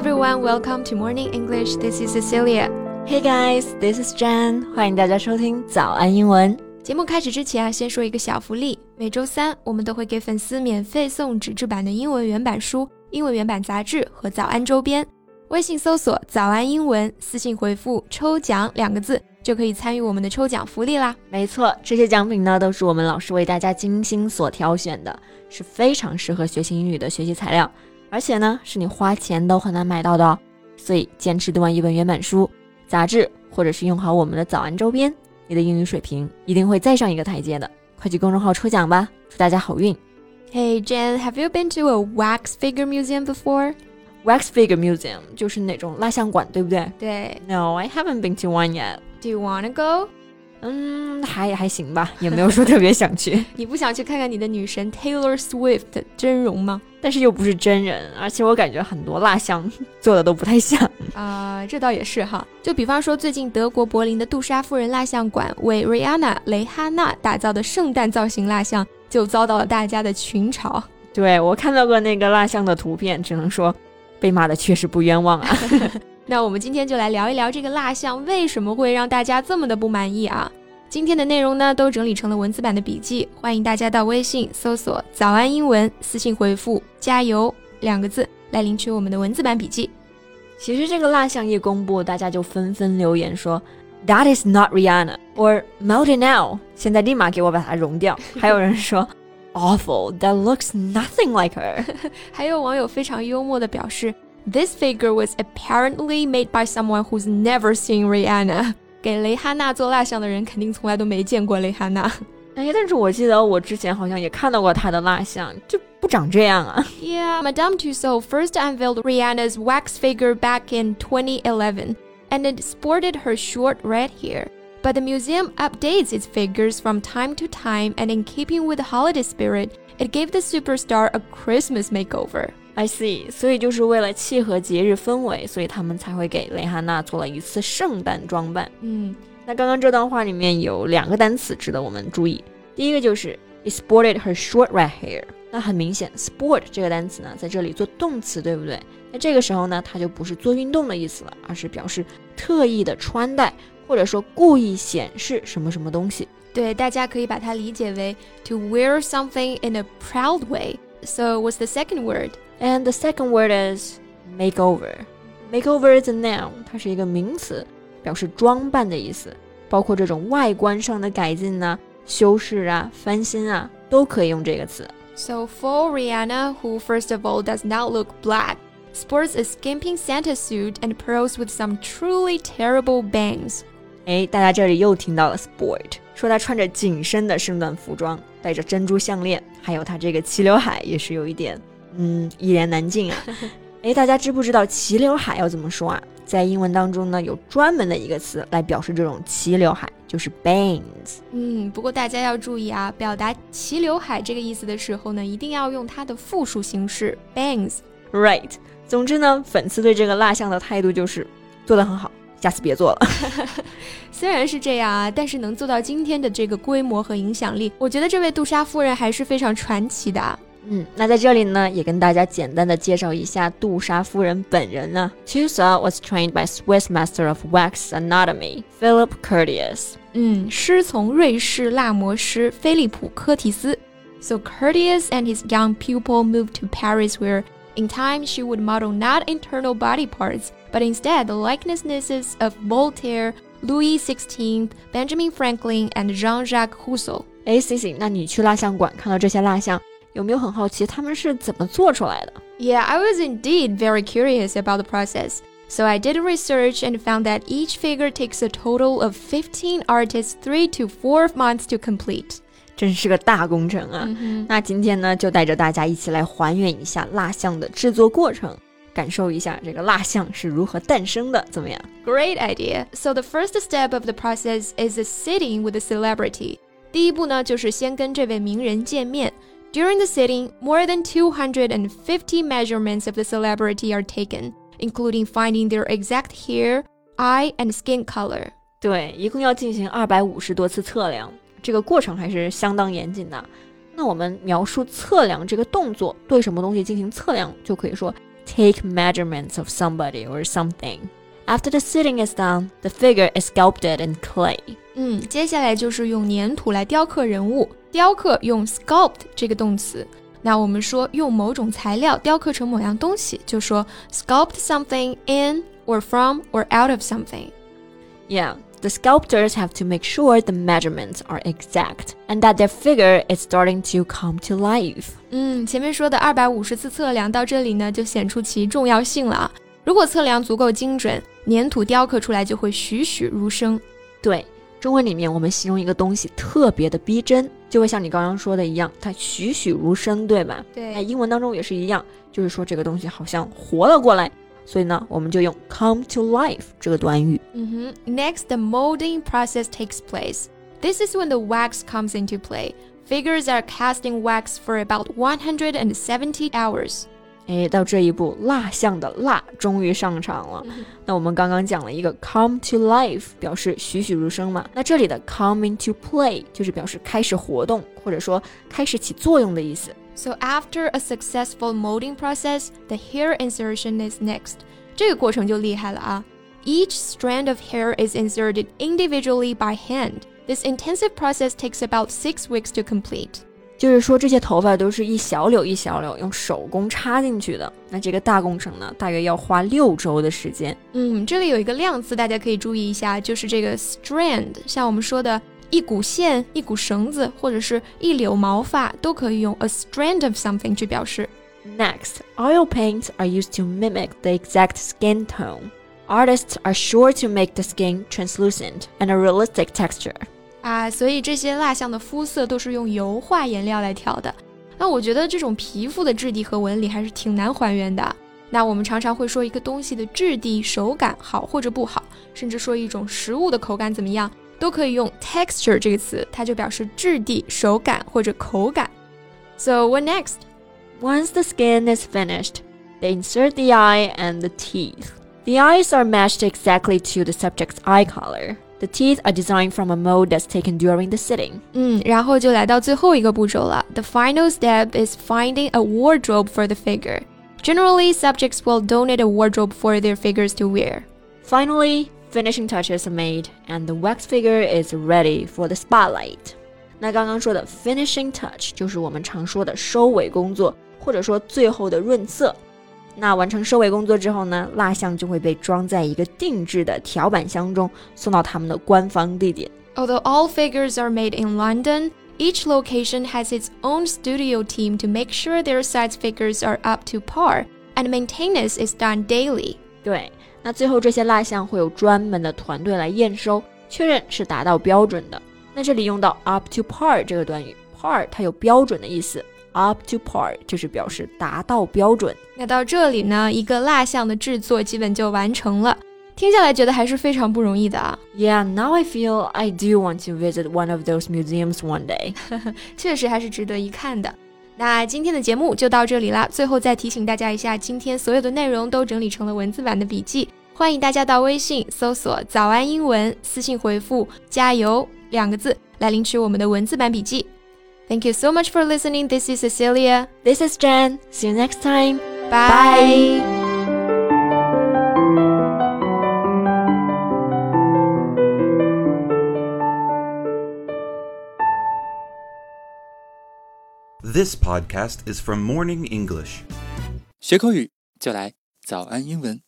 everyone, welcome to Morning English. This is Cecilia. Hey guys, this is Jan. 欢迎大家收听早安英文。节目开始之前啊，先说一个小福利。每周三我们都会给粉丝免费送纸质版的英文原版书、英文原版杂志和早安周边。微信搜索“早安英文”，私信回复“抽奖”两个字，就可以参与我们的抽奖福利啦。没错，这些奖品呢都是我们老师为大家精心所挑选的，是非常适合学习英语的学习材料。而且呢，是你花钱都很难买到的哦。所以坚持读完一本原版书、杂志，或者是用好我们的早安周边，你的英语水平一定会再上一个台阶的。快去公众号抽奖吧，祝大家好运！Hey Jen, have you been to a wax figure museum before? Wax figure museum 就是那种蜡像馆，对不对？对。No, I haven't been to one yet. Do you wanna go? 嗯，还还行吧，也没有说特别想去。你不想去看看你的女神 Taylor Swift 真容吗？但是又不是真人，而且我感觉很多蜡像 做的都不太像。啊，这倒也是哈。就比方说，最近德国柏林的杜莎夫人蜡像馆为 Rihanna 雷哈娜打造的圣诞造型蜡像，就遭到了大家的群嘲。对我看到过那个蜡像的图片，只能说被骂的确实不冤枉啊。那我们今天就来聊一聊这个蜡像为什么会让大家这么的不满意啊？今天的内容呢，都整理成了文字版的笔记，欢迎大家到微信搜索“早安英文”，私信回复“加油”两个字来领取我们的文字版笔记。其实这个蜡像一公布，大家就纷纷留言说 “That is not Rihanna” or “Melt it now”，现在立马给我把它融掉。还有人说 “Awful, that looks nothing like her”。还有网友非常幽默的表示。This figure was apparently made by someone who's never seen Rihanna。给蕾哈娜做蜡像的人肯定从来都没见过蕾哈娜。哎，但是我记得我之前好像也看到过她的蜡像，就不长这样啊。Yeah, Madame Tussauds first unveiled Rihanna's wax figure back in 2011, and it sported her short red hair. But the museum updates its figures from time to time, and in keeping with the holiday spirit, it gave the superstar a Christmas makeover. I see，所以就是为了契合节日氛围，所以他们才会给蕾哈娜做了一次圣诞装扮。嗯，那刚刚这段话里面有两个单词值得我们注意，第一个就是 it sported her short red hair。那很明显，sport 这个单词呢，在这里做动词，对不对？那这个时候呢，它就不是做运动的意思了，而是表示特意的穿戴，或者说故意显示什么什么东西。对，大家可以把它理解为 to wear something in a proud way。So what's the second word? And the second word is makeover. Makeover is a noun，它是一个名词，表示装扮的意思，包括这种外观上的改进呢、修饰啊、翻新啊，都可以用这个词。So faux Rihanna, who first of all does not look black, sports a skimping Santa suit and pearls with some truly terrible bangs. 哎，大家这里又听到了 sport，说她穿着紧身的圣诞服装，戴着珍珠项链，还有她这个齐刘海也是有一点嗯，一言难尽啊！哎，大家知不知道齐刘海要怎么说啊？在英文当中呢，有专门的一个词来表示这种齐刘海，就是 bangs。嗯，不过大家要注意啊，表达齐刘海这个意思的时候呢，一定要用它的复数形式 bangs。Right。总之呢，粉丝对这个蜡像的态度就是做得很好，下次别做了。虽然是这样啊，但是能做到今天的这个规模和影响力，我觉得这位杜莎夫人还是非常传奇的。嗯，那在这里呢，也跟大家简单的介绍一下杜莎夫人本人呢。Tussaud uh, was trained by Swiss master of wax anatomy Philip Curtius。嗯，师从瑞士蜡模师菲利普·科提斯。So Curtius and his young pupil moved to Paris, where in time she would model not internal body parts, but instead the likenesses of Voltaire, Louis XVI, Benjamin Franklin, and Jean-Jacques Rousseau。哎，醒醒！那你去蜡像馆看到这些蜡像？有没有很好奇他们是怎么做出来的？Yeah, I was indeed very curious about the process. So I did research and found that each figure takes a total of 15 artists 3 to 4 months to complete. 真是个大工程啊！那今天呢，就带着大家一起来还原一下蜡像的制作过程，感受一下这个蜡像是如何诞生的，怎么样？Great idea. So the first step of the process is a sitting with a celebrity. 第一步呢，就是先跟这位名人见面。 during the sitting, more than 250 measurements of the celebrity are taken, including finding their exact hair, eye, and skin color. 对，一共要进行二百五十多次测量，这个过程还是相当严谨的。那我们描述测量这个动作，对什么东西进行测量，就可以说 take measurements of somebody or something. After the sitting is done, the figure is sculpted in clay. 嗯，接下来就是用粘土来雕刻人物。雕刻用 sculpt 这个动词。那我们说用某种材料雕刻成某样东西，就说 sculpt something in or from or out of something. Yeah, the sculptors have to make sure the measurements are exact and that their figure is starting to come to life. 嗯，前面说的二百五十次测量到这里呢，就显出其重要性了啊。如果测量足够精准，粘土雕刻出来就会栩栩如生。对，中文里面我们形容一个东西特别的逼真，就会像你刚刚说的一样，它栩栩如生，对吧？对。那英文当中也是一样，就是说这个东西好像活了过来。所以呢，我们就用 come to life 这个短语。嗯哼，Next, the molding process takes place. This is when the wax comes into play. Figures are cast in wax for about 170 hours. 哎，到这一步，蜡像的蜡终于上场了。那我们刚刚讲了一个 come to life，表示栩栩如生嘛。那这里的 come into play 就是表示开始活动，或者说开始起作用的意思。So after a successful molding process, the hair insertion is next. 这个过程就厉害了啊！Each strand of hair is inserted individually by hand. This intensive process takes about six weeks to complete. 就是说，这些头发都是一小绺一小绺用手工插进去的。那这个大工程呢，大约要花六周的时间。嗯，这里有一个量词，大家可以注意一下，就是这个 strand，像我们说的一股线、一股绳子，或者是一绺毛发，都可以用 a strand of something 去表示。Next, oil paints are used to mimic the exact skin tone. Artists are sure to make the skin translucent and a realistic texture. 啊，所以这些蜡像的肤色都是用油画颜料来调的。那我觉得这种皮肤的质地和纹理还是挺难还原的。那我们常常会说一个东西的质地、手感好或者不好，甚至说一种食物的口感怎么样，都可以用 texture 这个词，它就表示质地、手感或者口感。So what next? Once the skin is finished, they insert the eye and the teeth. The eyes are matched exactly to the subject's eye color. The teeth are designed from a mold that's taken during the sitting. 嗯，然后就来到最后一个步骤了。The final step is finding a wardrobe for the figure. Generally, subjects will donate a wardrobe for their figures to wear. Finally, finishing touches are made, and the wax figure is ready for the spotlight. 那刚刚说的 finishing touch 就是我们常说的收尾工作，或者说最后的润色。 那完成收尾工作之后呢，蜡像就会被装在一个定制的条板箱中，送到他们的官方地点。Although all figures are made in London, each location has its own studio team to make sure their size figures are up to par, and maintenance is done daily. 对，那最后这些蜡像会有专门的团队来验收，确认是达到标准的。那这里用到 up to par 这个短语，par 它有标准的意思。Up to par 就是表示达到标准。那到这里呢，一个蜡像的制作基本就完成了。听下来觉得还是非常不容易的啊。Yeah, now I feel I do want to visit one of those museums one day. 确实还是值得一看的。那今天的节目就到这里啦。最后再提醒大家一下，今天所有的内容都整理成了文字版的笔记，欢迎大家到微信搜索“早安英文”，私信回复“加油”两个字来领取我们的文字版笔记。Thank you so much for listening. This is Cecilia. This is Jen. See you next time. Bye. Bye. This podcast is from Morning English. 学口语就来早安英文。